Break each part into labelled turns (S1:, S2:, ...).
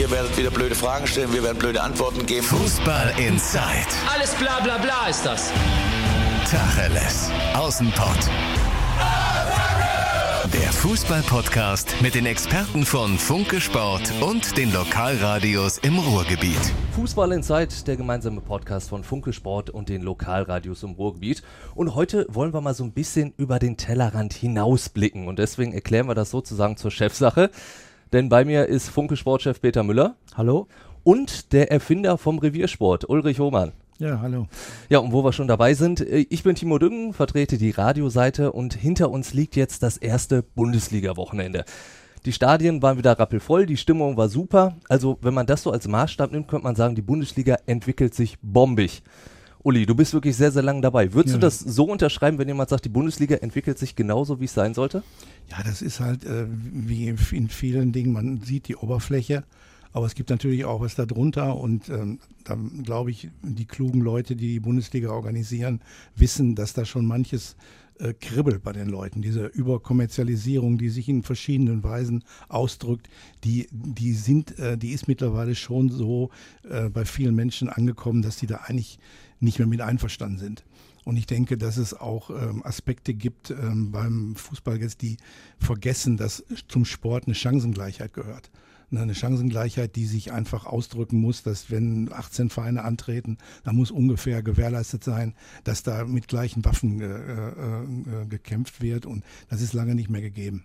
S1: Ihr werdet wieder blöde Fragen stellen, wir werden blöde Antworten geben.
S2: Fußball Inside.
S3: Alles bla bla bla ist das.
S2: Tacheles. Außenpott. Der Fußball-Podcast mit den Experten von Funke Sport und den Lokalradios im Ruhrgebiet.
S4: Fußball Inside, der gemeinsame Podcast von Funke Sport und den Lokalradios im Ruhrgebiet. Und heute wollen wir mal so ein bisschen über den Tellerrand hinausblicken. Und deswegen erklären wir das sozusagen zur Chefsache. Denn bei mir ist Funke Sportchef Peter Müller.
S5: Hallo.
S4: Und der Erfinder vom Reviersport, Ulrich Hohmann.
S5: Ja, hallo.
S4: Ja, und wo wir schon dabei sind, äh, ich bin Timo Düngen, vertrete die Radioseite und hinter uns liegt jetzt das erste Bundesliga-Wochenende. Die Stadien waren wieder rappelvoll, die Stimmung war super. Also, wenn man das so als Maßstab nimmt, könnte man sagen, die Bundesliga entwickelt sich bombig. Uli, du bist wirklich sehr, sehr lange dabei. Würdest
S5: Ja.
S4: du das so unterschreiben, wenn jemand sagt, die Bundesliga entwickelt sich genauso, wie es sein sollte?
S5: Ja, das ist halt äh, wie in vielen Dingen, man sieht die Oberfläche, aber es gibt natürlich auch was darunter und ähm, da glaube ich, die klugen Leute, die die Bundesliga organisieren, wissen, dass da schon manches äh, kribbelt bei den Leuten. Diese Überkommerzialisierung, die sich in verschiedenen Weisen ausdrückt, die, die sind, äh, die ist mittlerweile schon so äh, bei vielen Menschen angekommen, dass die da eigentlich nicht mehr mit einverstanden sind. Und ich denke, dass es auch ähm, Aspekte gibt ähm, beim Fußball jetzt, die vergessen, dass zum Sport eine Chancengleichheit gehört. Ne, Eine Chancengleichheit, die sich einfach ausdrücken muss, dass wenn 18 Vereine antreten, dann muss ungefähr gewährleistet sein, dass da mit gleichen Waffen äh, äh, äh, gekämpft wird. Und das ist lange nicht mehr gegeben.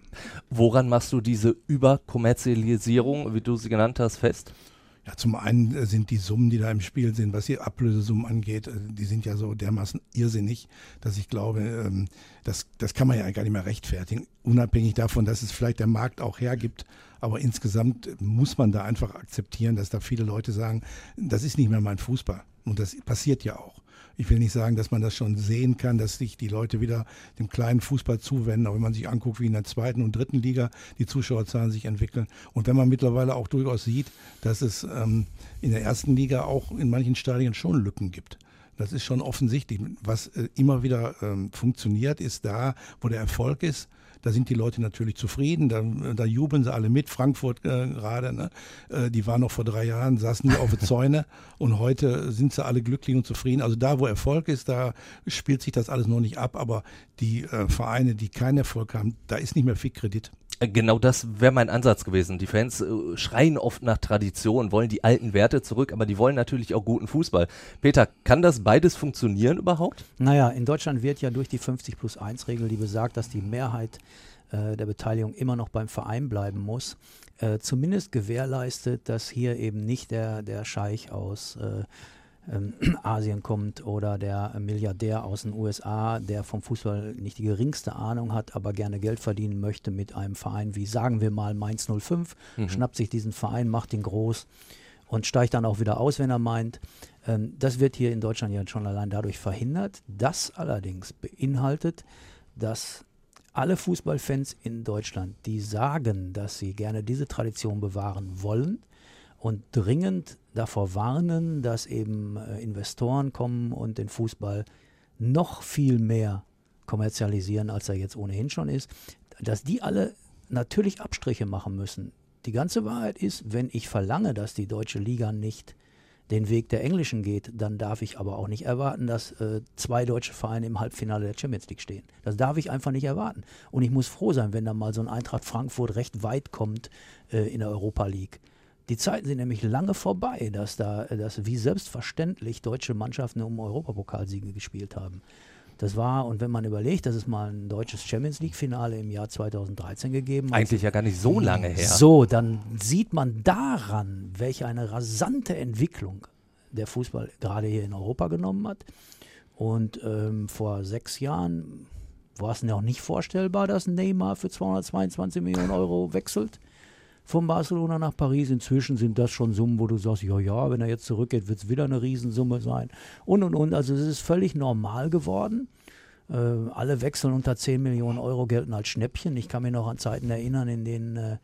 S4: Woran machst du diese Überkommerzialisierung, wie du sie genannt hast, fest?
S5: Ja, zum einen äh, sind die Summen, die da im Spiel sind, was die Ablösesummen angeht, äh, die sind ja so dermaßen irrsinnig, dass ich glaube, ähm, das, das kann man ja gar nicht mehr rechtfertigen. Unabhängig davon, dass es vielleicht der Markt auch hergibt. Aber insgesamt muss man da einfach akzeptieren, dass da viele Leute sagen, das ist nicht mehr mein Fußball. Und das passiert ja auch. Ich will nicht sagen, dass man das schon sehen kann, dass sich die Leute wieder dem kleinen Fußball zuwenden, aber wenn man sich anguckt, wie in der zweiten und dritten Liga die Zuschauerzahlen sich entwickeln und wenn man mittlerweile auch durchaus sieht, dass es ähm, in der ersten Liga auch in manchen Stadien schon Lücken gibt. Das ist schon offensichtlich. Was äh, immer wieder ähm, funktioniert, ist da, wo der Erfolg ist. Da sind die Leute natürlich zufrieden, da, da jubeln sie alle mit. Frankfurt äh, gerade, ne? äh, die waren noch vor drei Jahren, saßen nur auf den Zäune und heute sind sie alle glücklich und zufrieden. Also da, wo Erfolg ist, da spielt sich das alles noch nicht ab, aber die äh, Vereine, die keinen Erfolg haben, da ist nicht mehr viel Kredit.
S4: Äh, Genau das wäre mein Ansatz gewesen. Die Fans äh, schreien oft nach Tradition, wollen die alten Werte zurück, aber die wollen natürlich auch guten Fußball. Peter, kann das beides funktionieren überhaupt?
S6: Naja, in Deutschland wird ja durch die 50 plus 1 Regel, die besagt, dass die Mehrheit äh, der Beteiligung immer noch beim Verein bleiben muss, äh, zumindest gewährleistet, dass hier eben nicht der, der Scheich aus äh, ähm, Asien kommt oder der Milliardär aus den USA, der vom Fußball nicht die geringste Ahnung hat, aber gerne Geld verdienen möchte mit einem Verein wie, sagen wir mal, Mainz 05, schnappt sich diesen Verein, macht ihn groß und steigt dann auch wieder aus, wenn er meint. Ähm, das wird hier in Deutschland ja schon allein dadurch verhindert. Das allerdings beinhaltet, dass alle Fußballfans in Deutschland, die sagen, dass sie gerne diese Tradition bewahren wollen und dringend davor warnen, dass eben äh, Investoren kommen und den Fußball noch viel mehr kommerzialisieren, als er jetzt ohnehin schon ist, dass die alle natürlich Abstriche machen müssen. Die ganze Wahrheit ist, wenn ich verlange, dass die deutsche Liga nicht den Weg der Englischen geht, dann darf ich aber auch nicht erwarten, dass äh, zwei deutsche Vereine im Halbfinale der Champions League stehen. Das darf ich einfach nicht erwarten. Und ich muss froh sein, wenn da mal so ein Eintracht Frankfurt recht weit kommt äh, in der Europa League. Die Zeiten sind nämlich lange vorbei, dass da dass wie selbstverständlich deutsche Mannschaften um Europapokalsiege gespielt haben. Das war, und wenn man überlegt, dass es mal ein deutsches Champions League-Finale im Jahr 2013 gegeben hat,
S4: Eigentlich ja gar nicht so lange her.
S6: so, dann sieht man daran, welche eine rasante Entwicklung der Fußball gerade hier in Europa genommen hat. Und ähm, vor sechs Jahren war es noch nicht vorstellbar, dass Neymar für 222 Millionen Euro wechselt von Barcelona nach Paris. Inzwischen sind das schon Summen, wo du sagst, ja, ja, wenn er jetzt zurückgeht, wird es wieder eine Riesensumme sein. Und, und, und. Also es ist völlig normal geworden. Äh, alle Wechseln unter 10 Millionen Euro gelten als Schnäppchen. Ich kann mich noch an Zeiten erinnern, in denen äh,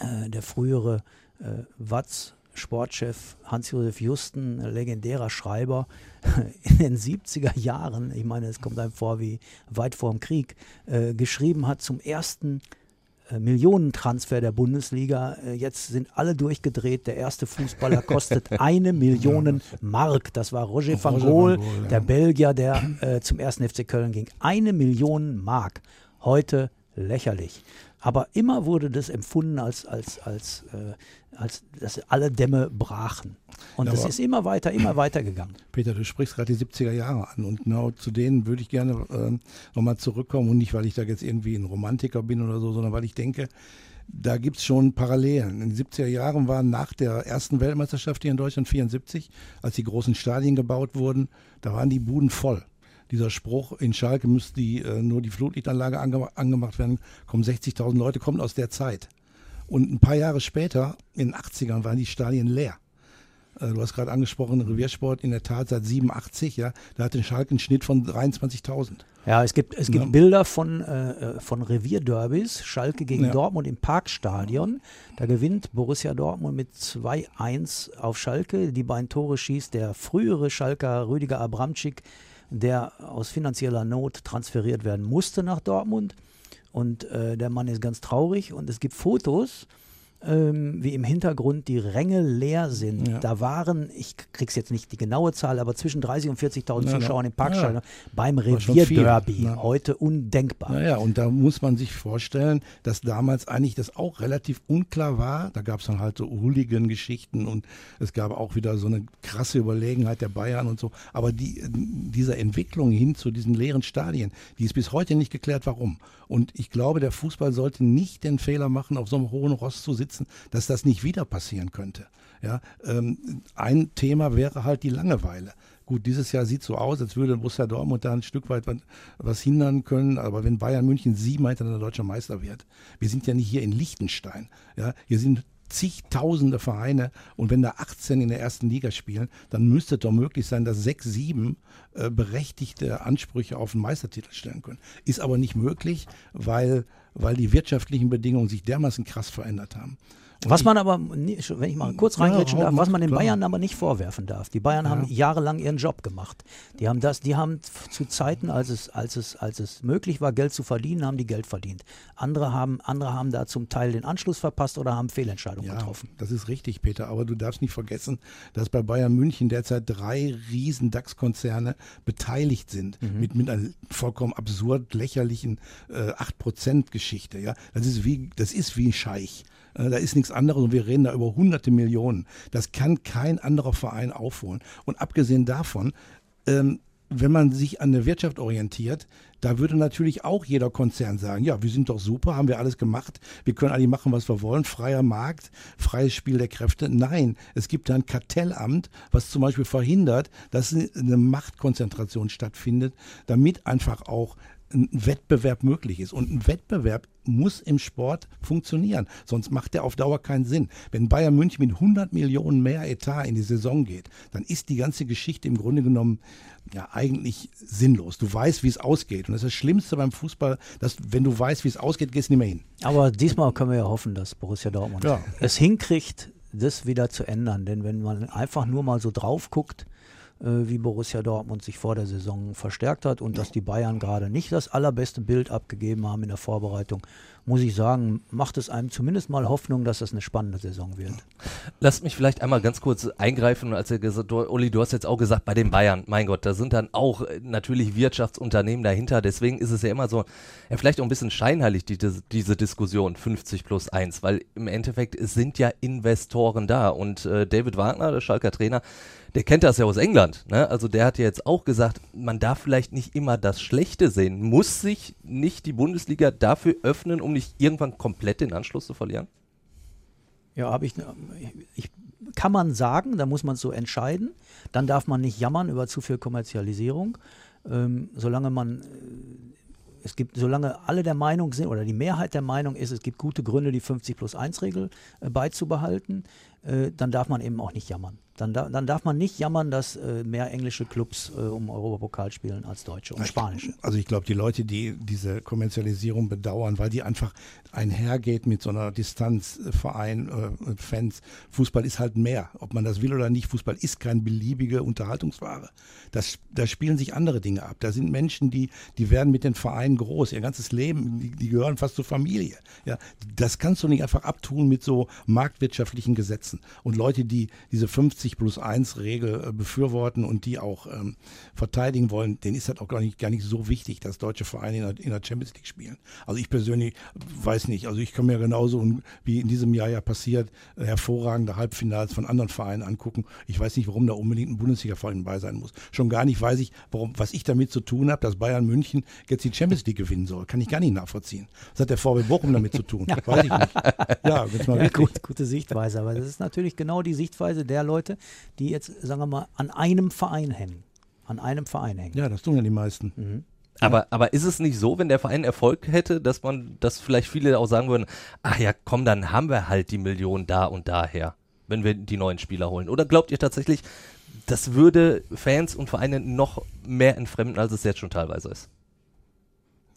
S6: äh, der frühere äh, Watz Sportchef Hans-Josef Justen, legendärer Schreiber, in den 70er Jahren, ich meine, es kommt einem vor wie weit vor dem Krieg, äh, geschrieben hat zum ersten Millionentransfer der Bundesliga. Äh, jetzt sind alle durchgedreht. Der erste Fußballer kostet eine Million Mark. Das war Roger van
S5: ja.
S6: der Belgier, der äh, zum ersten FC Köln ging. Eine Million Mark. Heute lächerlich. Aber immer wurde das empfunden als, als, als, äh, als dass alle Dämme brachen. Und
S5: Ja,
S6: ist immer weiter, immer weiter gegangen.
S5: Peter, du sprichst gerade die 70er Jahre an und genau zu denen würde ich gerne ähm, nochmal zurückkommen und nicht, weil ich da jetzt irgendwie ein Romantiker bin oder so, sondern weil ich denke, da gibt es schon Parallelen. In den 70er Jahren waren nach der ersten Weltmeisterschaft hier in Deutschland 74, als die großen Stadien gebaut wurden, da waren die Buden voll. Dieser Spruch, in Schalke müsste die, äh, nur die Flutlichtanlage ange angemacht werden, kommen 60.000 Leute, kommt aus der Zeit. Und ein paar Jahre später, in den 80ern, waren die Stadien leer. Äh, Du hast gerade angesprochen, Reviersport in der Tat seit 87, ja, da hatte Schalke einen Schnitt von 23.000.
S6: Ja, es gibt, es gibt
S5: Ja.
S6: Bilder von, äh, äh, von Revierderbys, Schalke gegen
S5: Ja.
S6: Dortmund im Parkstadion. Da gewinnt Borussia Dortmund mit 2-1 auf Schalke. Die beiden Tore schießt der frühere Schalker Rüdiger Abramczyk, der aus finanzieller Not transferiert werden musste nach Dortmund. Und äh, der Mann ist ganz traurig. Und es gibt Fotos, ähm, wie im Hintergrund die Ränge leer sind.
S5: Ja.
S6: Da waren, ich krieg's jetzt nicht die genaue Zahl, aber zwischen 30.000 und 40.000
S5: Ja, ja.
S6: Zuschauern im Parkstadion beim
S5: schon viel,
S6: Revierderby.
S5: ne?
S6: Heute undenkbar.
S5: Naja, und da muss man sich vorstellen, dass damals eigentlich das auch relativ unklar war. Da gab es dann halt so Hooligan-Geschichten und es gab auch wieder so eine krasse Überlegenheit der Bayern und so. Aber die, diese Entwicklung hin zu diesen leeren Stadien, die ist bis heute nicht geklärt, warum. Und ich glaube, der Fußball sollte nicht den Fehler machen, auf so einem hohen Ross zu sitzen, dass das nicht wieder passieren könnte. Ja, ähm, ein Thema wäre halt die Langeweile. Gut, dieses Jahr sieht so aus, als würde Borussia Dortmund da ein Stück weit was, was hindern können. Aber wenn Bayern München siebenmal hintereinander deutscher Meister wird, wir sind ja nicht hier in Liechtenstein. Ja, hier sind zigtausende Vereine und wenn da 18 in der ersten Liga spielen, dann müsste doch möglich sein, dass sechs, sieben äh, berechtigte Ansprüche auf einen Meistertitel stellen können. Ist aber nicht möglich, weil, weil die wirtschaftlichen Bedingungen sich dermaßen krass verändert haben.
S6: Was man aber, wenn ich mal kurz
S5: Ja,
S6: reingrätschen
S5: hau-
S6: darf, was man den
S5: klar.
S6: Bayern aber nicht vorwerfen darf. Die Bayern haben jahrelang ihren Job gemacht. Die haben das, die haben zu Zeiten, als es, als es, als es möglich war, Geld zu verdienen, haben die Geld verdient. Andere haben, andere haben da zum Teil den Anschluss verpasst oder haben Fehlentscheidungen
S5: Ja,
S6: getroffen.
S5: das ist richtig, Peter. Aber du darfst nicht vergessen, dass bei Bayern München derzeit drei riesen DAX-Konzerne beteiligt sind. Mit, mit einer vollkommen absurd lächerlichen äh, 8%-Geschichte. Ja? Das, ist wie, das ist wie ein Scheich. Äh, Da ist nichts anderes und wir reden da über hunderte Millionen. Das kann kein anderer Verein aufholen. Und abgesehen davon, ähm, wenn man sich an der Wirtschaft orientiert, da würde natürlich auch jeder Konzern sagen, ja, wir sind doch super, haben wir alles gemacht, wir können eigentlich machen, was wir wollen, freier Markt, freies Spiel der Kräfte. Nein, es gibt da ein Kartellamt, was zum Beispiel verhindert, dass eine Machtkonzentration stattfindet, damit einfach auch ein Wettbewerb möglich ist. Und ein Wettbewerb muss im Sport funktionieren, sonst macht der auf Dauer keinen Sinn. Wenn Bayern München mit 100 Millionen mehr Etat in die Saison geht, dann ist die ganze Geschichte im Grunde genommen ja eigentlich sinnlos. Du weißt, wie es ausgeht. Und das ist das Schlimmste beim Fußball, dass wenn du weißt, wie es ausgeht, gehst du nicht mehr hin.
S6: Aber diesmal können wir ja hoffen, dass Borussia Dortmund
S5: Ja.
S6: es hinkriegt, das wieder zu ändern. Denn wenn man einfach nur mal so drauf guckt, wie Borussia Dortmund sich vor der Saison verstärkt hat und dass die Bayern gerade nicht das allerbeste Bild abgegeben haben in der Vorbereitung, muss ich sagen, macht es einem zumindest mal Hoffnung, dass das eine spannende Saison wird.
S4: Lasst mich vielleicht einmal ganz kurz eingreifen, als er gesagt, du, Uli, du hast jetzt auch gesagt, bei den Bayern, mein Gott, da sind dann auch äh, natürlich Wirtschaftsunternehmen dahinter, deswegen ist es ja immer so, ja, vielleicht auch ein bisschen scheinheilig, die, diese, Diskussion 50 plus 1, weil im Endeffekt, es sind ja Investoren da und äh, David Wagner, der Schalker Trainer, der kennt das ja aus England, ne? also der hat ja jetzt auch gesagt, man darf vielleicht nicht immer das Schlechte sehen, muss sich nicht die Bundesliga dafür öffnen, um nicht irgendwann komplett den Anschluss zu verlieren?
S6: Ja, habe ich, ich. Kann man sagen, da muss man es so entscheiden. Dann darf man nicht jammern über zu viel Kommerzialisierung. Ähm, solange man. äh, Es gibt, solange alle der Meinung sind oder die Mehrheit der Meinung ist, es gibt gute Gründe, die 50 plus 1 Regel äh, beizubehalten, äh, dann darf man eben auch nicht jammern. Dann, da, dann darf man nicht jammern, dass äh, mehr englische Clubs äh, um Europapokal spielen als deutsche und spanische.
S5: Also ich glaube, die Leute, die diese Kommerzialisierung bedauern, weil die einfach einhergeht mit so einer Distanz, äh, Verein, äh, Fans. Fußball ist halt mehr, ob man das will oder nicht. Fußball ist keine beliebige Unterhaltungsware. Das, da spielen sich andere Dinge ab. Da sind Menschen, die, die werden mit den Vereinen groß, ihr ganzes Leben, die, die gehören fast zur Familie. Ja, das kannst du nicht einfach abtun mit so marktwirtschaftlichen Gesetzen. Und Leute, die diese 50 plus 1 Regel äh, befürworten und die auch ähm, verteidigen wollen, denen ist das auch gar nicht, gar nicht so wichtig, dass deutsche Vereine in der, in der Champions League spielen. Also ich persönlich weiß nicht. Also ich kann mir genauso, wie in diesem Jahr ja passiert, äh, hervorragende Halbfinals von anderen Vereinen angucken. Ich weiß nicht, warum da unbedingt ein Bundesliga-Verein bei sein muss. Schon gar nicht weiß ich, warum, was ich damit zu tun habe, dass Bayern München jetzt die Champions League gewinnen soll. Kann ich gar nicht nachvollziehen. Was hat der VW Bochum damit zu tun? Weiß ich nicht.
S6: Ja, jetzt mal ja, gut, gute Sichtweise. Aber das ist natürlich genau die Sichtweise der Leute, die jetzt, sagen wir mal, an einem Verein hängen. An einem Verein hängen.
S5: Ja, das tun ja die meisten. Mhm.
S4: Aber, aber ist es nicht so, wenn der Verein Erfolg hätte, dass man, dass vielleicht viele auch sagen würden, ach ja, komm, dann haben wir halt die Millionen da und daher, wenn wir die neuen Spieler holen? Oder glaubt ihr tatsächlich, das würde Fans und Vereine noch mehr entfremden, als es jetzt schon teilweise ist?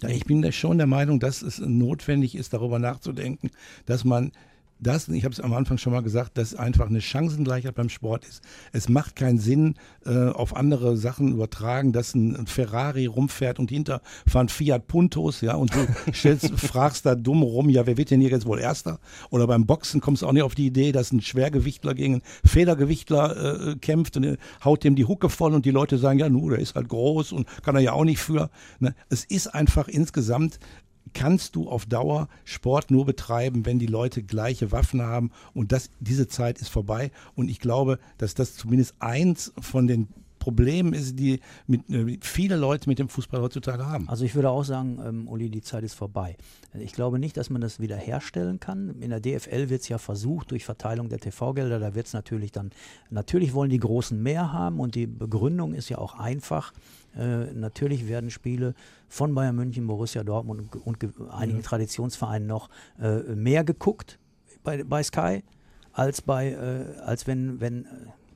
S5: Ja, ich bin da schon der Meinung, dass es notwendig ist, darüber nachzudenken, dass man das, ich habe es am Anfang schon mal gesagt, dass einfach eine Chancengleichheit beim Sport ist. Es macht keinen Sinn, äh, auf andere Sachen übertragen, dass ein, ein, Ferrari rumfährt und hinter fahren Fiat Puntos, ja, und du stellst, fragst da dumm rum, ja, wer wird denn hier jetzt wohl Erster? Oder beim Boxen kommst du auch nicht auf die Idee, dass ein Schwergewichtler gegen einen Federgewichtler äh, kämpft und äh, haut dem die Hucke voll und die Leute sagen, ja, nu, der ist halt groß und kann er ja auch nicht für. Ne? Es ist einfach insgesamt kannst du auf Dauer Sport nur betreiben, wenn die Leute gleiche Waffen haben. Und das, diese Zeit ist vorbei. Und ich glaube, dass das zumindest eins von den Problemen ist, die mit, äh, viele Leute mit dem Fußball heutzutage haben.
S6: Also ich würde auch sagen, ähm, Uli, die Zeit ist vorbei. Ich glaube nicht, dass man das wieder herstellen kann. In der DFL wird es ja versucht durch Verteilung der TV-Gelder. Da wird es natürlich dann, natürlich wollen die Großen mehr haben und die Begründung ist ja auch einfach. Äh, natürlich werden Spiele von Bayern München, Borussia Dortmund und, und einigen ja. Traditionsvereinen noch äh, mehr geguckt bei, bei Sky, als bei, äh, als wenn, wenn äh,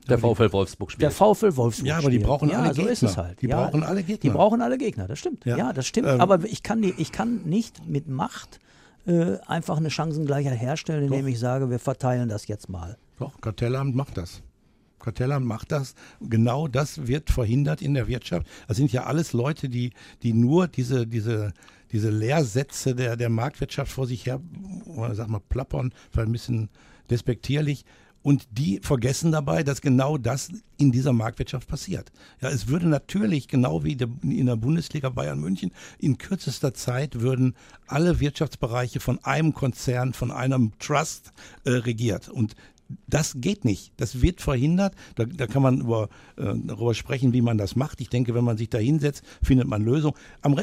S4: der VfL Wolfsburg spielt.
S6: Der VfL Wolfsburg
S5: Ja, aber die brauchen ja, alle so Gegner.
S6: ist es halt.
S5: Die
S6: ja,
S5: brauchen alle Gegner.
S6: Die brauchen alle Gegner, das stimmt. Ja, ja das stimmt. Ähm, aber ich kann, die, ich kann nicht mit Macht äh, einfach eine Chancengleichheit herstellen, indem doch. ich sage, wir verteilen das jetzt mal.
S5: Doch, Kartellamt macht das. Kartellamt macht das. Genau das wird verhindert in der Wirtschaft. Das sind ja alles Leute, die, die nur diese, diese, diese Lehrsätze der, der Marktwirtschaft vor sich her, sag mal, plappern, vielleicht ein bisschen despektierlich. Und die vergessen dabei, dass genau das in dieser Marktwirtschaft passiert. Ja, es würde natürlich, genau wie in der Bundesliga Bayern München, in kürzester Zeit würden alle Wirtschaftsbereiche von einem Konzern, von einem Trust äh, regiert. Und das geht nicht. Das wird verhindert. Da, da kann man über, äh, darüber sprechen, wie man das macht. Ich denke, wenn man sich da hinsetzt, findet man Lösungen.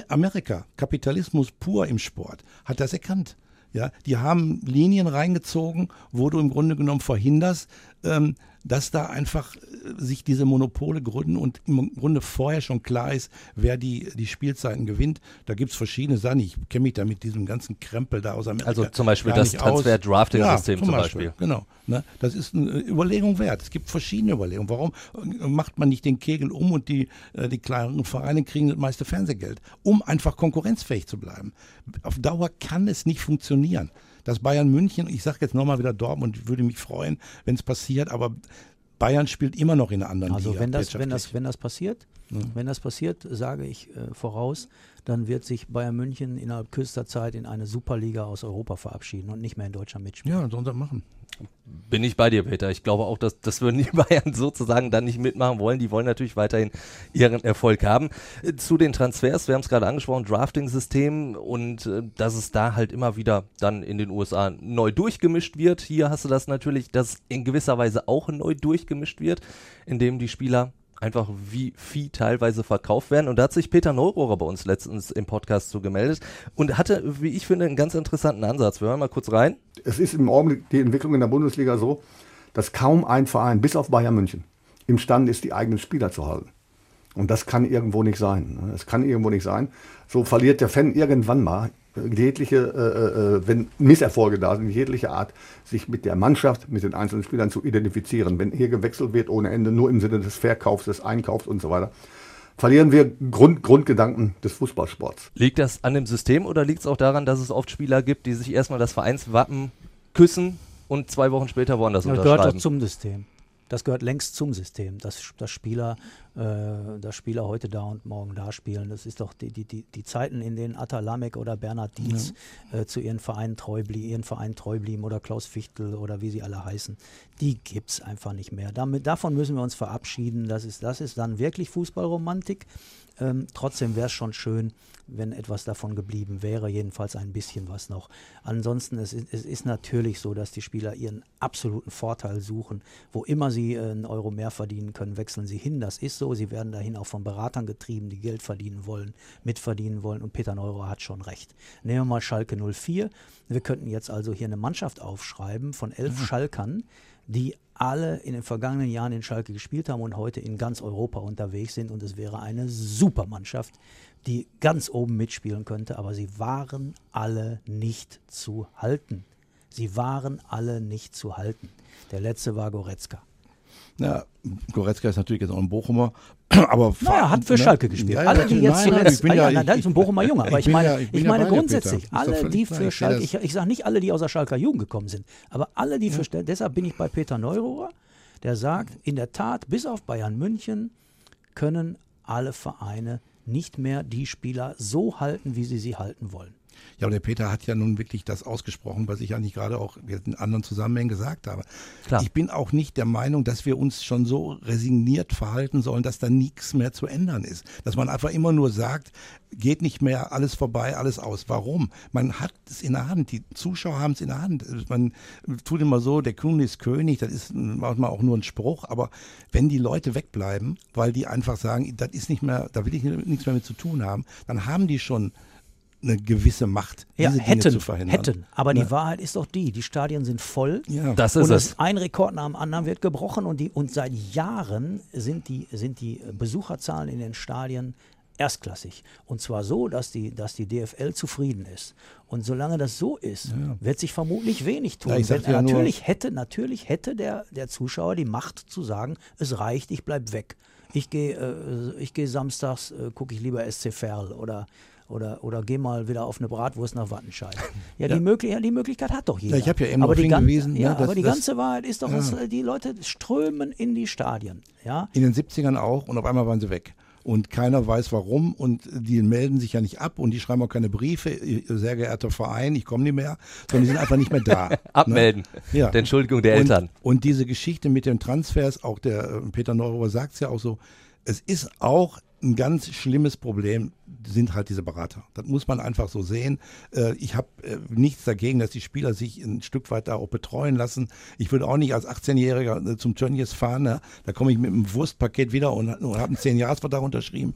S5: Amerika, Kapitalismus pur im Sport, hat das erkannt. Ja, die haben Linien reingezogen, wo du im Grunde genommen verhinderst, ähm, dass da einfach äh, sich diese Monopole gründen und im Grunde vorher schon klar ist, wer die, die Spielzeiten gewinnt. Da gibt es verschiedene Sachen. Ich kenne mich da mit diesem ganzen Krempel da aus Amerika.
S4: Also zum Beispiel das Transfer-Drafting-System ja, zum, zum, Beispiel.
S5: Genau. Ne? Das ist eine Überlegung wert. Es gibt verschiedene Überlegungen. Warum äh, macht man nicht den Kegel um und die, äh, die kleineren Vereine kriegen das meiste Fernsehgeld? Um einfach konkurrenzfähig zu bleiben. Auf Dauer kann es nicht funktionieren dass Bayern München, ich sage jetzt nochmal wieder Dortmund, würde mich freuen, wenn es passiert, aber Bayern spielt immer noch in einer anderen
S6: also
S5: Liga.
S6: Also wenn das, wenn das, wenn das passiert, ja. wenn das passiert, sage ich äh, voraus, dann wird sich Bayern München innerhalb kürzester Zeit in eine Superliga aus Europa verabschieden und nicht mehr in Deutschland mitspielen.
S5: Ja, sollen sie machen.
S4: Bin ich bei dir, Peter. Ich glaube auch, dass das würden die Bayern sozusagen dann nicht mitmachen wollen. Die wollen natürlich weiterhin ihren Erfolg haben. Äh, zu den Transfers, wir haben es gerade angesprochen, Drafting-System und äh, dass es da halt immer wieder dann in den USA neu durchgemischt wird. Hier hast du das natürlich, dass in gewisser Weise auch neu durchgemischt wird, indem die Spieler einfach wie Vieh teilweise verkauft werden. Und da hat sich Peter Neurohrer bei uns letztens im Podcast so gemeldet und hatte, wie ich finde, einen ganz interessanten Ansatz. Wir hören mal kurz rein.
S7: Es ist im Augenblick die Entwicklung in der Bundesliga so, dass kaum ein Verein, bis auf Bayern München, imstande ist, die eigenen Spieler zu halten. Und das kann irgendwo nicht sein. Das kann irgendwo nicht sein. So verliert der Fan irgendwann mal jegliche, äh, äh, wenn Misserfolge da sind, jegliche Art, sich mit der Mannschaft, mit den einzelnen Spielern zu identifizieren. Wenn hier gewechselt wird ohne Ende, nur im Sinne des Verkaufs, des Einkaufs und so weiter, verlieren wir Grund, Grundgedanken des Fußballsports.
S4: Liegt das an dem System oder liegt es auch daran, dass es oft Spieler gibt, die sich erstmal das Vereinswappen küssen und zwei Wochen später woanders
S6: Das
S4: unterschreiben?
S6: gehört doch zum System. Das gehört längst zum System, dass, dass, Spieler, äh, dass Spieler heute da und morgen da spielen. Das ist doch die, die, die, die Zeiten, in denen Atta Lamek oder Bernhard Dietz äh, zu ihren Vereinen treu blieben, ihren Verein treu blieben oder Klaus Fichtel oder wie sie alle heißen, die gibt es einfach nicht mehr. Damit, davon müssen wir uns verabschieden. Das ist, das ist dann wirklich Fußballromantik. Ähm, trotzdem wäre es schon schön, wenn etwas davon geblieben wäre, jedenfalls ein bisschen was noch. Ansonsten, es ist, es ist natürlich so, dass die Spieler ihren absoluten Vorteil suchen. Wo immer sie äh, einen Euro mehr verdienen können, wechseln sie hin. Das ist so. Sie werden dahin auch von Beratern getrieben, die Geld verdienen wollen, mitverdienen wollen. Und Peter Neurer hat schon recht. Nehmen wir mal Schalke 04. Wir könnten jetzt also hier eine Mannschaft aufschreiben von elf Schalkern, die alle in den vergangenen Jahren in Schalke gespielt haben und heute in ganz Europa unterwegs sind. Und es wäre eine super Mannschaft, die ganz oben mitspielen könnte. Aber sie waren alle nicht zu halten. Sie waren alle nicht zu halten. Der letzte war Goretzka.
S5: Ja, Goretzka ist natürlich jetzt auch ein Bochumer, aber
S6: Naja, er hat für
S5: ne?
S6: Schalke gespielt.
S5: Ja, ja,
S6: alle, die jetzt
S5: nein, nein,
S6: zuletzt,
S5: ich bin
S6: ah,
S5: ja,
S6: nein, das ist ein Bochumer Junge, aber
S5: ich
S6: ich meine,
S5: ja- ich
S6: ich meine
S5: bei dir,
S6: grundsätzlich,
S5: Peter.
S6: Alle, die für Schalke, ich, ich sage nicht alle, die aus der Schalker Jugend gekommen sind, aber alle, die für, deshalb bin ich bei Peter Neurohrer, der sagt, in der Tat, bis auf Bayern München können alle Vereine nicht mehr die Spieler so halten, wie sie sie halten wollen.
S5: Ja, aber der Peter hat ja nun wirklich das ausgesprochen, was ich eigentlich gerade auch in anderen Zusammenhängen gesagt habe.
S4: Klar.
S5: Ich bin auch nicht der Meinung, dass wir uns schon so resigniert verhalten sollen, dass da nichts mehr zu ändern ist. Dass man einfach immer nur sagt, geht nicht mehr, alles vorbei, alles aus. Warum? Man hat es in der Hand, die Zuschauer haben es in der Hand. Man tut immer so, der König ist König, das ist manchmal auch nur ein Spruch, aber wenn die Leute wegbleiben, weil die einfach sagen, das ist nicht mehr, da will ich nichts mehr mit zu tun haben, dann haben die schon eine gewisse Macht,
S6: Ja,
S5: diese Dinge
S6: hätten,
S5: zu verhindern.
S6: hätten. Aber
S5: Ne?
S6: die Wahrheit ist doch die, die Stadien sind voll.
S5: Ja.
S4: Das ist
S6: und
S4: es.
S6: es. ein Rekord nach dem anderen wird gebrochen und, die, und seit Jahren sind die, sind die Besucherzahlen in den Stadien erstklassig. Und zwar so, dass die, dass die DFL zufrieden ist. Und solange das so ist, wird sich vermutlich wenig tun.
S5: Ja,
S6: Wenn,
S5: ja nur-
S6: natürlich hätte, natürlich hätte der, der Zuschauer die Macht zu sagen, es reicht, ich bleib weg. Ich gehe äh, ich gehe samstags, äh, gucke ich lieber SC Verl oder oder, oder geh mal wieder auf eine Bratwurst nach Wattenscheid. Ja, Die, möglich, die Möglichkeit hat doch jeder.
S5: Ja, ich hab ja eben
S6: aber
S5: darauf
S6: die
S5: hingewiesen,
S6: ja,
S5: ne, dass
S6: aber die
S5: das-
S6: ganze Wahrheit ist doch, dass äh, die Leute strömen in die Stadien. Ja?
S5: In den 70ern auch und auf einmal waren sie weg. Und keiner weiß warum und die melden sich ja nicht ab und die schreiben auch keine Briefe, sehr geehrter Verein, ich komme nicht mehr, sondern die sind einfach nicht mehr da.
S4: Abmelden.
S5: Ne? Ja.
S4: Der Entschuldigung der
S5: und,
S4: Eltern.
S5: Und diese Geschichte mit den Transfers, auch der äh, Peter Neurower sagt es ja auch so, es ist auch ein ganz schlimmes Problem, sind halt diese Berater. Das muss man einfach so sehen. Äh, Ich habe äh, nichts dagegen, dass die Spieler sich ein Stück weit da auch betreuen lassen. Ich würde auch nicht als 18-Jähriger äh, zum Tönnies fahren. ne? Da komme ich mit einem Wurstpaket wieder und, und habe einen 10-Jahres-Vertrag unterschrieben.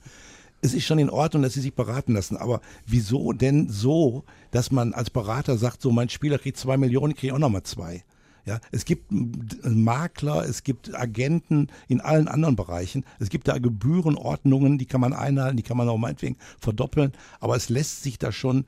S5: Es ist schon in Ordnung, dass sie sich beraten lassen, aber wieso denn so, dass man als Berater sagt, so mein Spieler kriegt zwei Millionen, ich kriege auch nochmal zwei. Ja, es gibt Makler, es gibt Agenten in allen anderen Bereichen. Es gibt da Gebührenordnungen, die kann man einhalten, die kann man auch meinetwegen verdoppeln. Aber es lässt sich da schon,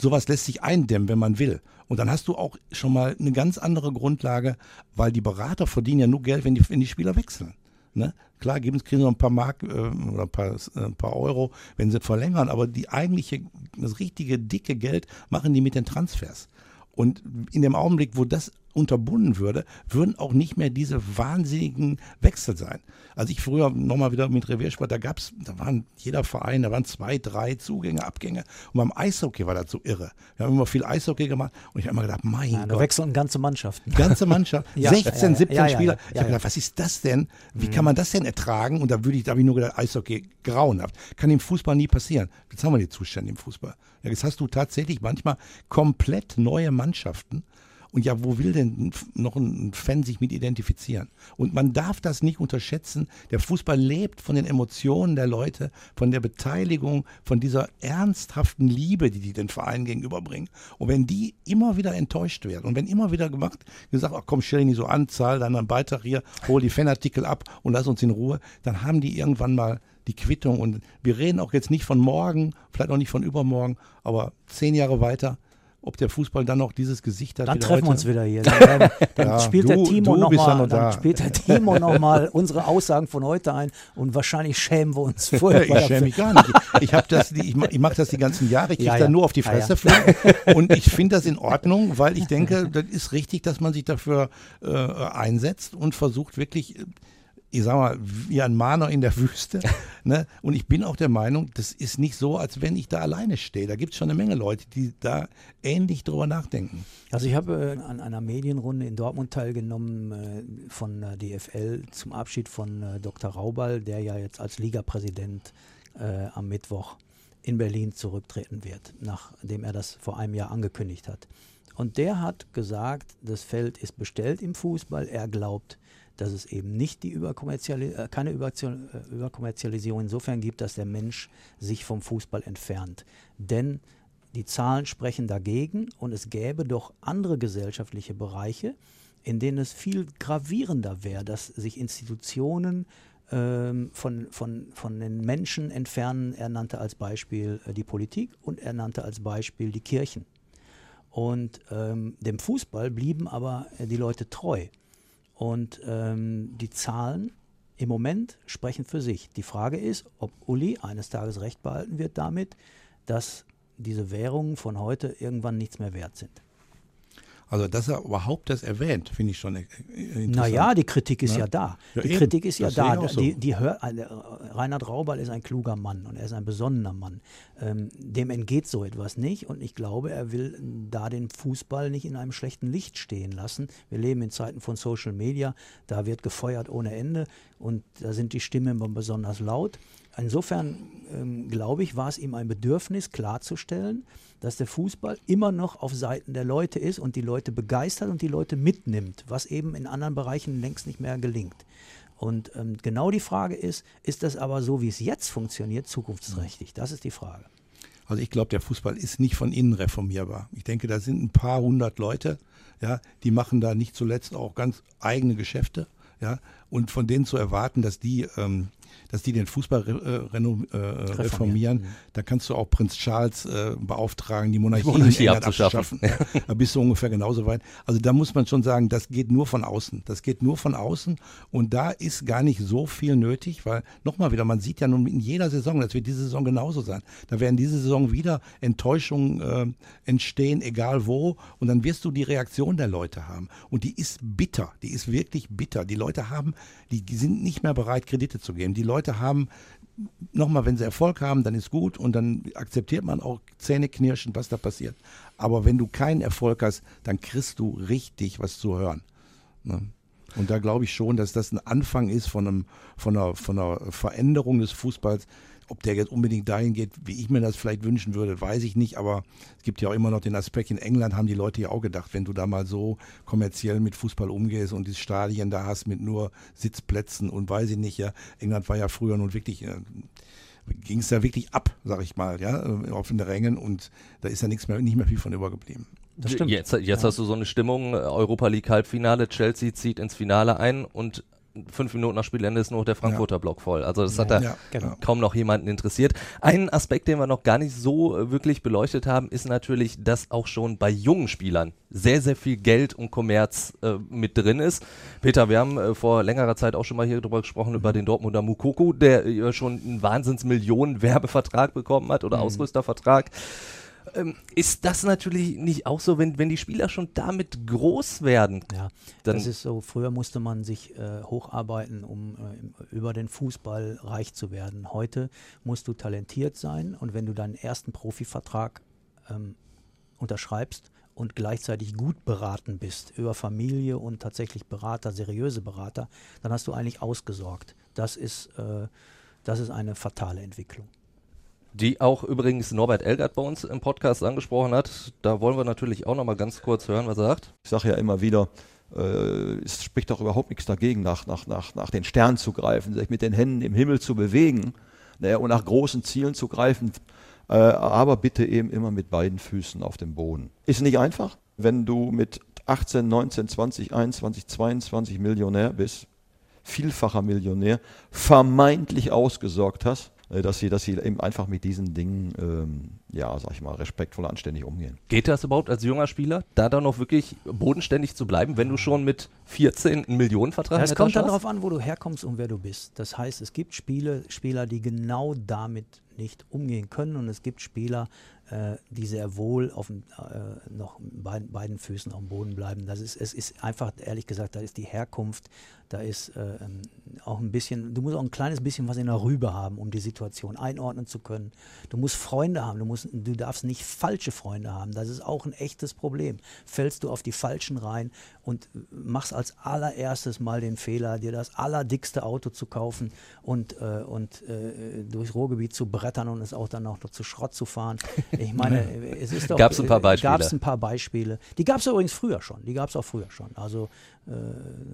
S5: sowas lässt sich eindämmen, wenn man will. Und dann hast du auch schon mal eine ganz andere Grundlage, weil die Berater verdienen ja nur Geld, wenn die, wenn die Spieler wechseln. Ne? Klar, geben sie noch ein paar Mark äh, oder ein paar, äh, ein paar Euro, wenn sie verlängern, aber die eigentliche, das richtige dicke Geld machen die mit den Transfers. Und in dem Augenblick, wo das unterbunden würde, würden auch nicht mehr diese wahnsinnigen Wechsel sein. Als ich früher nochmal wieder mit Reviersport, da gab's, da waren jeder Verein, da waren zwei, drei Zugänge, Abgänge. Und beim Eishockey war das so irre. Wir haben immer viel Eishockey gemacht und ich habe immer gedacht, mein
S6: Ja, da
S5: Gott,
S6: wechseln ganze Mannschaften.
S5: ganze Mannschaft,
S6: Ja,
S5: 16,
S6: ja, ja,
S5: 17
S6: ja, ja,
S5: Spieler. ich habe gedacht, was ist das denn? Wie kann man das denn ertragen? Und da würde ich, da habe ich nur gedacht, Eishockey grauenhaft. Kann im Fußball nie passieren. Jetzt haben wir die Zustände im Fußball. Ja, jetzt hast du tatsächlich manchmal komplett neue Mannschaften. Und ja, wo will denn noch ein Fan sich mit identifizieren? Und man darf das nicht unterschätzen. Der Fußball lebt von den Emotionen der Leute, von der Beteiligung, von dieser ernsthaften Liebe, die die den Verein gegenüberbringen. Und wenn die immer wieder enttäuscht werden und wenn immer wieder gemacht, gesagt, ach komm, stell nicht so an, zahl dann einen Beitrag hier, hol die Fanartikel ab und lass uns in Ruhe, dann haben die irgendwann mal die Quittung. Und wir reden auch jetzt nicht von morgen, vielleicht auch nicht von übermorgen, aber zehn Jahre weiter, ob der Fußball dann noch dieses Gesicht hat.
S6: Dann treffen wir uns wieder hier. Dann, dann
S5: Ja,
S6: spielt der
S5: du-
S6: Timo
S5: bist ja
S6: nochmal
S5: noch da.
S6: dann spielt der Timo noch unsere Aussagen von heute ein und wahrscheinlich schämen wir uns vorher.
S5: Ich schäme mich gar nicht. Ich, hab das, ich, ich mache das die ganzen Jahre. Ich kriege
S6: Ja,
S5: da
S6: ja.
S5: nur auf die
S6: Ja, ja.
S5: Fresse für. Und ich finde das in Ordnung, weil ich denke, das ist richtig, dass man sich dafür äh, einsetzt und versucht wirklich, äh, ich sag mal, wie ein Mahner in der Wüste. Ne? Und ich bin auch der Meinung, das ist nicht so, als wenn ich da alleine stehe. Da gibt es schon eine Menge Leute, die da ähnlich drüber nachdenken.
S6: Also ich habe äh, an einer Medienrunde in Dortmund teilgenommen äh, von der DFL zum Abschied von äh, Dr. Raubal, der ja jetzt als Ligapräsident äh, am Mittwoch in Berlin zurücktreten wird, nachdem er das vor einem Jahr angekündigt hat. Und der hat gesagt, das Feld ist bestellt im Fußball. Er glaubt, dass es eben nicht die Überkommerziali äh, keine äh, Überkommerzialisierung insofern gibt, dass der Mensch sich vom Fußball entfernt. Denn die Zahlen sprechen dagegen und es gäbe doch andere gesellschaftliche Bereiche, in denen es viel gravierender wäre, dass sich Institutionen ähm, von, von, von den Menschen entfernen. Er nannte als Beispiel äh, die Politik und er nannte als Beispiel die Kirchen. Und ähm, dem Fußball blieben aber die Leute treu. Und ähm, die Zahlen im Moment sprechen für sich. Die Frage ist, ob Uli eines Tages recht behalten wird damit, dass diese Währungen von heute irgendwann nichts mehr wert sind.
S5: Also, dass er überhaupt das erwähnt, finde ich schon äh, interessant.
S6: Naja, die Kritik ist
S5: Ne?
S6: ja da.
S5: Ja,
S6: die
S5: eben.
S6: Kritik ist ja
S5: Das sehe
S6: da.
S5: so.
S6: Die, die hör, äh, Reinhard Raubal ist ein kluger Mann und er ist ein besonnener Mann. Ähm, dem entgeht so etwas nicht und ich glaube, er will da den Fußball nicht in einem schlechten Licht stehen lassen. Wir leben in Zeiten von Social Media, da wird gefeuert ohne Ende und da sind die Stimmen besonders laut. Insofern ähm, glaube ich, war es ihm ein Bedürfnis klarzustellen, dass der Fußball immer noch auf Seiten der Leute ist und die Leute begeistert und die Leute mitnimmt, was eben in anderen Bereichen längst nicht mehr gelingt. Und ähm, genau die Frage ist, ist das aber so, wie es jetzt funktioniert, zukunftsträchtig? Das ist die Frage.
S5: Also ich glaube, der Fußball ist nicht von innen reformierbar. Ich denke, da sind ein paar hundert Leute, ja, die machen da nicht zuletzt auch ganz eigene Geschäfte, ja, und von denen zu erwarten, dass die, ähm, dass die den Fußball re, äh, äh, reformieren, da kannst du auch Prinz Charles äh, beauftragen, die Monarchie, in
S4: Monarchie abzuschaffen.
S5: abzuschaffen. Ja, da bist du ungefähr genauso weit. Also da muss man schon sagen, das geht nur von außen. Das geht nur von außen und da ist gar nicht so viel nötig, weil nochmal wieder, man sieht ja nun in jeder Saison, das wird diese Saison genauso sein. Da werden diese Saison wieder Enttäuschungen äh, entstehen, egal wo, und dann wirst du die Reaktion der Leute haben. Und die ist bitter, die ist wirklich bitter. Die Leute haben, die sind nicht mehr bereit, Kredite zu geben. Die Leute haben nochmal, wenn sie Erfolg haben, dann ist gut und dann akzeptiert man auch zähneknirschend, was da passiert. Aber wenn du keinen Erfolg hast, dann kriegst du richtig was zu hören. Ne? Und da glaube ich schon, dass das ein Anfang ist von, einem, von, einer, von einer Veränderung des Fußballs. Ob der jetzt unbedingt dahin geht, wie ich mir das vielleicht wünschen würde, weiß ich nicht. Aber es gibt ja auch immer noch den Aspekt, in England haben die Leute ja auch gedacht, wenn du da mal so kommerziell mit Fußball umgehst und die Stadien da hast mit nur Sitzplätzen und weiß ich nicht, ja. England war ja früher nun wirklich, äh, ging es da wirklich ab, sag ich mal, ja, äh, auf den Rängen und da ist ja nichts mehr, nicht mehr viel von übergeblieben.
S6: Das stimmt.
S4: Jetzt, jetzt hast du so eine Stimmung, Europa League Halbfinale, Chelsea zieht ins Finale ein und fünf Minuten nach Spielende ist nur noch der Frankfurter Block voll. Also das hat da
S5: Ja,
S6: genau.
S4: kaum noch jemanden interessiert. Ein Aspekt, den wir noch gar nicht so äh, wirklich beleuchtet haben, ist natürlich, dass auch schon bei jungen Spielern sehr, sehr viel Geld und Kommerz äh, mit drin ist. Peter, wir haben äh, vor längerer Zeit auch schon mal hier drüber gesprochen, über den Dortmunder Mukoko, der äh, schon einen Wahnsinns-Millionen-Werbevertrag bekommen hat oder Ausrüstervertrag. Ähm, ist das natürlich nicht auch so, wenn, wenn die Spieler schon damit groß werden?
S6: Ja,
S4: Dann-
S6: das ist so. Früher musste man sich äh, hocharbeiten, um äh, über den Fußball reich zu werden. Heute musst du talentiert sein und wenn du deinen ersten Profivertrag ähm, unterschreibst und gleichzeitig gut beraten bist über Familie und tatsächlich Berater, seriöse Berater, dann hast du eigentlich ausgesorgt. Das ist, äh, das ist eine fatale Entwicklung.
S4: Die auch übrigens Norbert Elgert bei uns im Podcast angesprochen hat. Da wollen wir natürlich auch nochmal ganz kurz hören, was er sagt.
S8: Ich sage ja immer wieder, äh, es spricht doch überhaupt nichts dagegen, nach, nach, nach, nach den Sternen zu greifen, sich mit den Händen im Himmel zu bewegen ne, und nach großen Zielen zu greifen, äh, aber bitte eben immer mit beiden Füßen auf dem Boden. Ist nicht einfach, wenn du mit 18, 19, 20, 21, 22 Millionär bist, vielfacher Millionär, vermeintlich ausgesorgt hast, dass sie, dass sie eben einfach mit diesen Dingen, ähm, ja, sag ich mal, respektvoll anständig umgehen.
S4: Geht das überhaupt als junger Spieler, da dann noch wirklich bodenständig zu bleiben, wenn du schon mit 14 einen Millionenvertrag
S6: Es
S4: in der
S6: kommt dann
S4: hast?
S6: darauf an, wo du herkommst und wer du bist. Das heißt, es gibt Spiele, Spieler, die genau damit nicht umgehen können und es gibt Spieler, äh, die sehr wohl auf dem, äh, noch beiden, beiden Füßen auf dem Boden bleiben. Das ist, es ist einfach, ehrlich gesagt, da ist die Herkunft, da ist äh, ähm, auch ein bisschen, du musst auch ein kleines bisschen was in der Rübe haben, um die Situation einordnen zu können. Du musst Freunde haben, du, musst, du darfst nicht falsche Freunde haben. Das ist auch ein echtes Problem. Fällst du auf die Falschen rein und machst als allererstes mal den Fehler, dir das allerdickste Auto zu kaufen und, äh, und äh, durchs Ruhrgebiet zu brettern und es auch dann auch noch zu Schrott zu fahren. Ich meine, es ist doch.
S4: Gab's ein paar Beispiele?
S6: Gab es ein paar Beispiele. Die gab es übrigens früher schon. Die gab es auch früher schon. Also äh,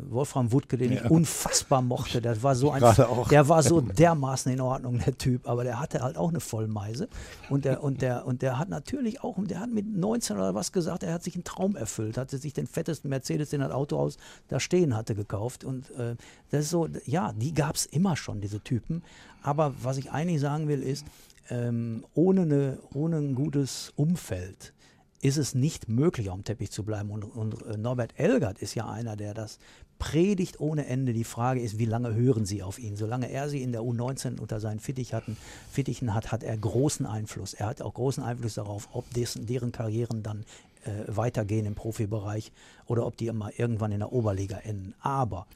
S6: Wolfram Wuttke, den ich unfassbar mochte, der war so ein, der war so dermaßen in Ordnung, der Typ, aber der hatte halt auch eine Vollmeise und der und der und der hat natürlich auch, der hat mit 19 oder was gesagt, er hat sich einen Traum erfüllt, hatte sich den fettesten Mercedes, den das Autohaus da stehen hatte, gekauft und äh, das ist so, ja, die gab es immer schon, diese Typen, aber was ich eigentlich sagen will ist, ähm, ohne, eine, ohne ein gutes Umfeld ist es nicht möglich, auf dem Teppich zu bleiben. Und, und äh, Norbert Elgert ist ja einer, der das predigt ohne Ende. Die Frage ist, wie lange hören Sie auf ihn? Solange er sie in der U19 unter seinen Fittich hatten, Fittichen hat, hat er großen Einfluss. Er hat auch großen Einfluss darauf, ob dessen, deren Karrieren dann äh, weitergehen im Profibereich oder ob die mal irgendwann in der Oberliga enden. Aber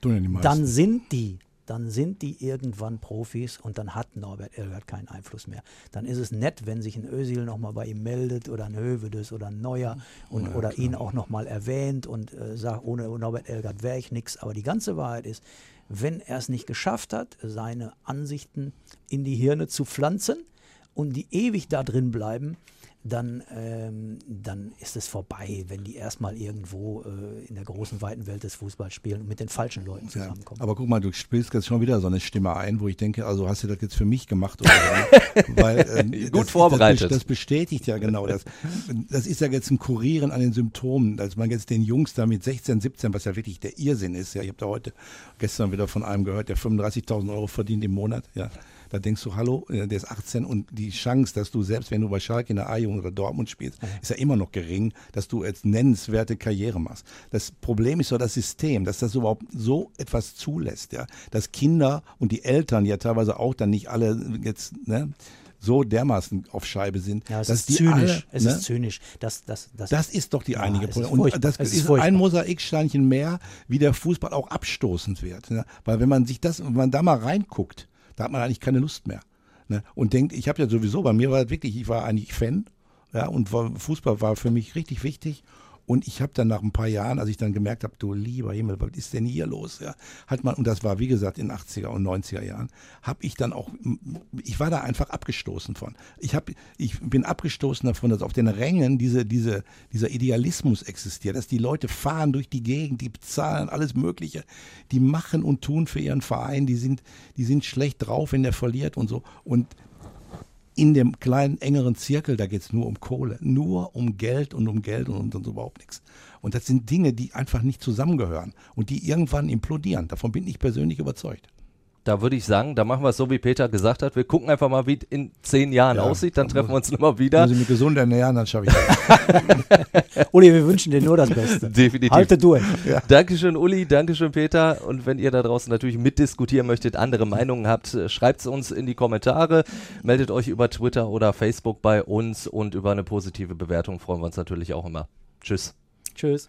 S6: dann sind die dann sind die irgendwann Profis und dann hat Norbert Elgert keinen Einfluss mehr. Dann ist es nett, wenn sich ein Özil nochmal bei ihm meldet oder ein Hövedes oder ein Neuer und, oder ihn auch nochmal erwähnt und äh, sagt, ohne Norbert Elgert wäre ich nichts. Aber die ganze Wahrheit ist, wenn er es nicht geschafft hat, seine Ansichten in die Hirne zu pflanzen und die ewig da drin bleiben, dann, ähm, dann ist es vorbei, wenn die erstmal irgendwo äh, in der großen, weiten Welt des Fußballs spielen und mit den falschen Leuten
S5: Ja,
S6: zusammenkommen.
S5: aber guck mal, du spielst jetzt schon wieder so eine Stimme ein, wo ich denke, also hast du das jetzt für mich gemacht? Weil, ähm,
S4: Gut
S5: das,
S4: vorbereitet.
S5: Das, das bestätigt ja genau das. Das ist ja jetzt ein Kurieren an den Symptomen, dass man jetzt den Jungs da mit 16, 17, was ja wirklich der Irrsinn ist, ja, ich habe da heute gestern wieder von einem gehört, der 35.000 Euro verdient im Monat, ja. Da denkst du, hallo, äh, der ist 18 und die Chance, dass du selbst, wenn du bei Schalke in der A-Jugend oder Dortmund spielst, ist ja immer noch gering, dass du jetzt nennenswerte Karriere machst. Das Problem ist doch das System, dass das überhaupt so etwas zulässt, ja. Dass Kinder und die Eltern ja teilweise auch dann nicht alle jetzt, ne, so dermaßen auf Scheibe sind,
S6: Ja, es
S5: dass
S6: ist
S5: die
S6: zynisch.
S5: alle,
S6: es
S5: ne,
S6: ist zynisch. Das, das, das,
S5: das ist doch die
S6: Ja,
S5: einige
S6: es ist
S5: Problem.
S6: furchtbar.
S5: Und das
S6: Es ist
S5: ist, ein Mosaiksteinchen mehr, wie der Fußball auch abstoßend wird. Ne? Weil wenn man sich das, wenn man da mal reinguckt, da hat man eigentlich keine Lust mehr. Ne? Und denkt, ich habe ja sowieso, bei mir war das wirklich, ich war eigentlich Fan, ja, und Fußball war für mich richtig wichtig. Und ich habe dann nach ein paar Jahren, als ich dann gemerkt habe, du lieber Himmel, was ist denn hier los? Ja, hat man, und das war wie gesagt in 80er und 90er Jahren, habe ich dann auch, ich war da einfach abgestoßen von. Ich, hab, ich bin abgestoßen davon, dass auf den Rängen diese, diese, dieser Idealismus existiert, dass die Leute fahren durch die Gegend, die bezahlen alles Mögliche, die machen und tun für ihren Verein, die sind, die sind schlecht drauf, wenn der verliert und so. Und in dem kleinen, engeren Zirkel, da geht es nur um Kohle, nur um Geld und um Geld und um überhaupt nichts. Und das sind Dinge, die einfach nicht zusammengehören und die irgendwann implodieren. Davon bin ich persönlich überzeugt.
S4: Da würde ich sagen, da machen wir es so, wie Peter gesagt hat. Wir gucken einfach mal, wie es in zehn Jahren
S5: Ja,
S4: aussieht. Dann treffen wir uns nochmal wieder.
S5: Wenn Sie mich gesund ernähren, dann schaffe ich das.
S6: Uli, wir wünschen dir nur das Beste.
S4: Definitiv.
S6: Halte durch.
S4: Dankeschön, Uli. Dankeschön, Peter. Und wenn ihr da draußen natürlich mitdiskutieren möchtet, andere Meinungen habt, schreibt es uns in die Kommentare. Meldet euch über Twitter oder Facebook bei uns und über eine positive Bewertung freuen wir uns natürlich auch immer. Tschüss.
S6: Tschüss.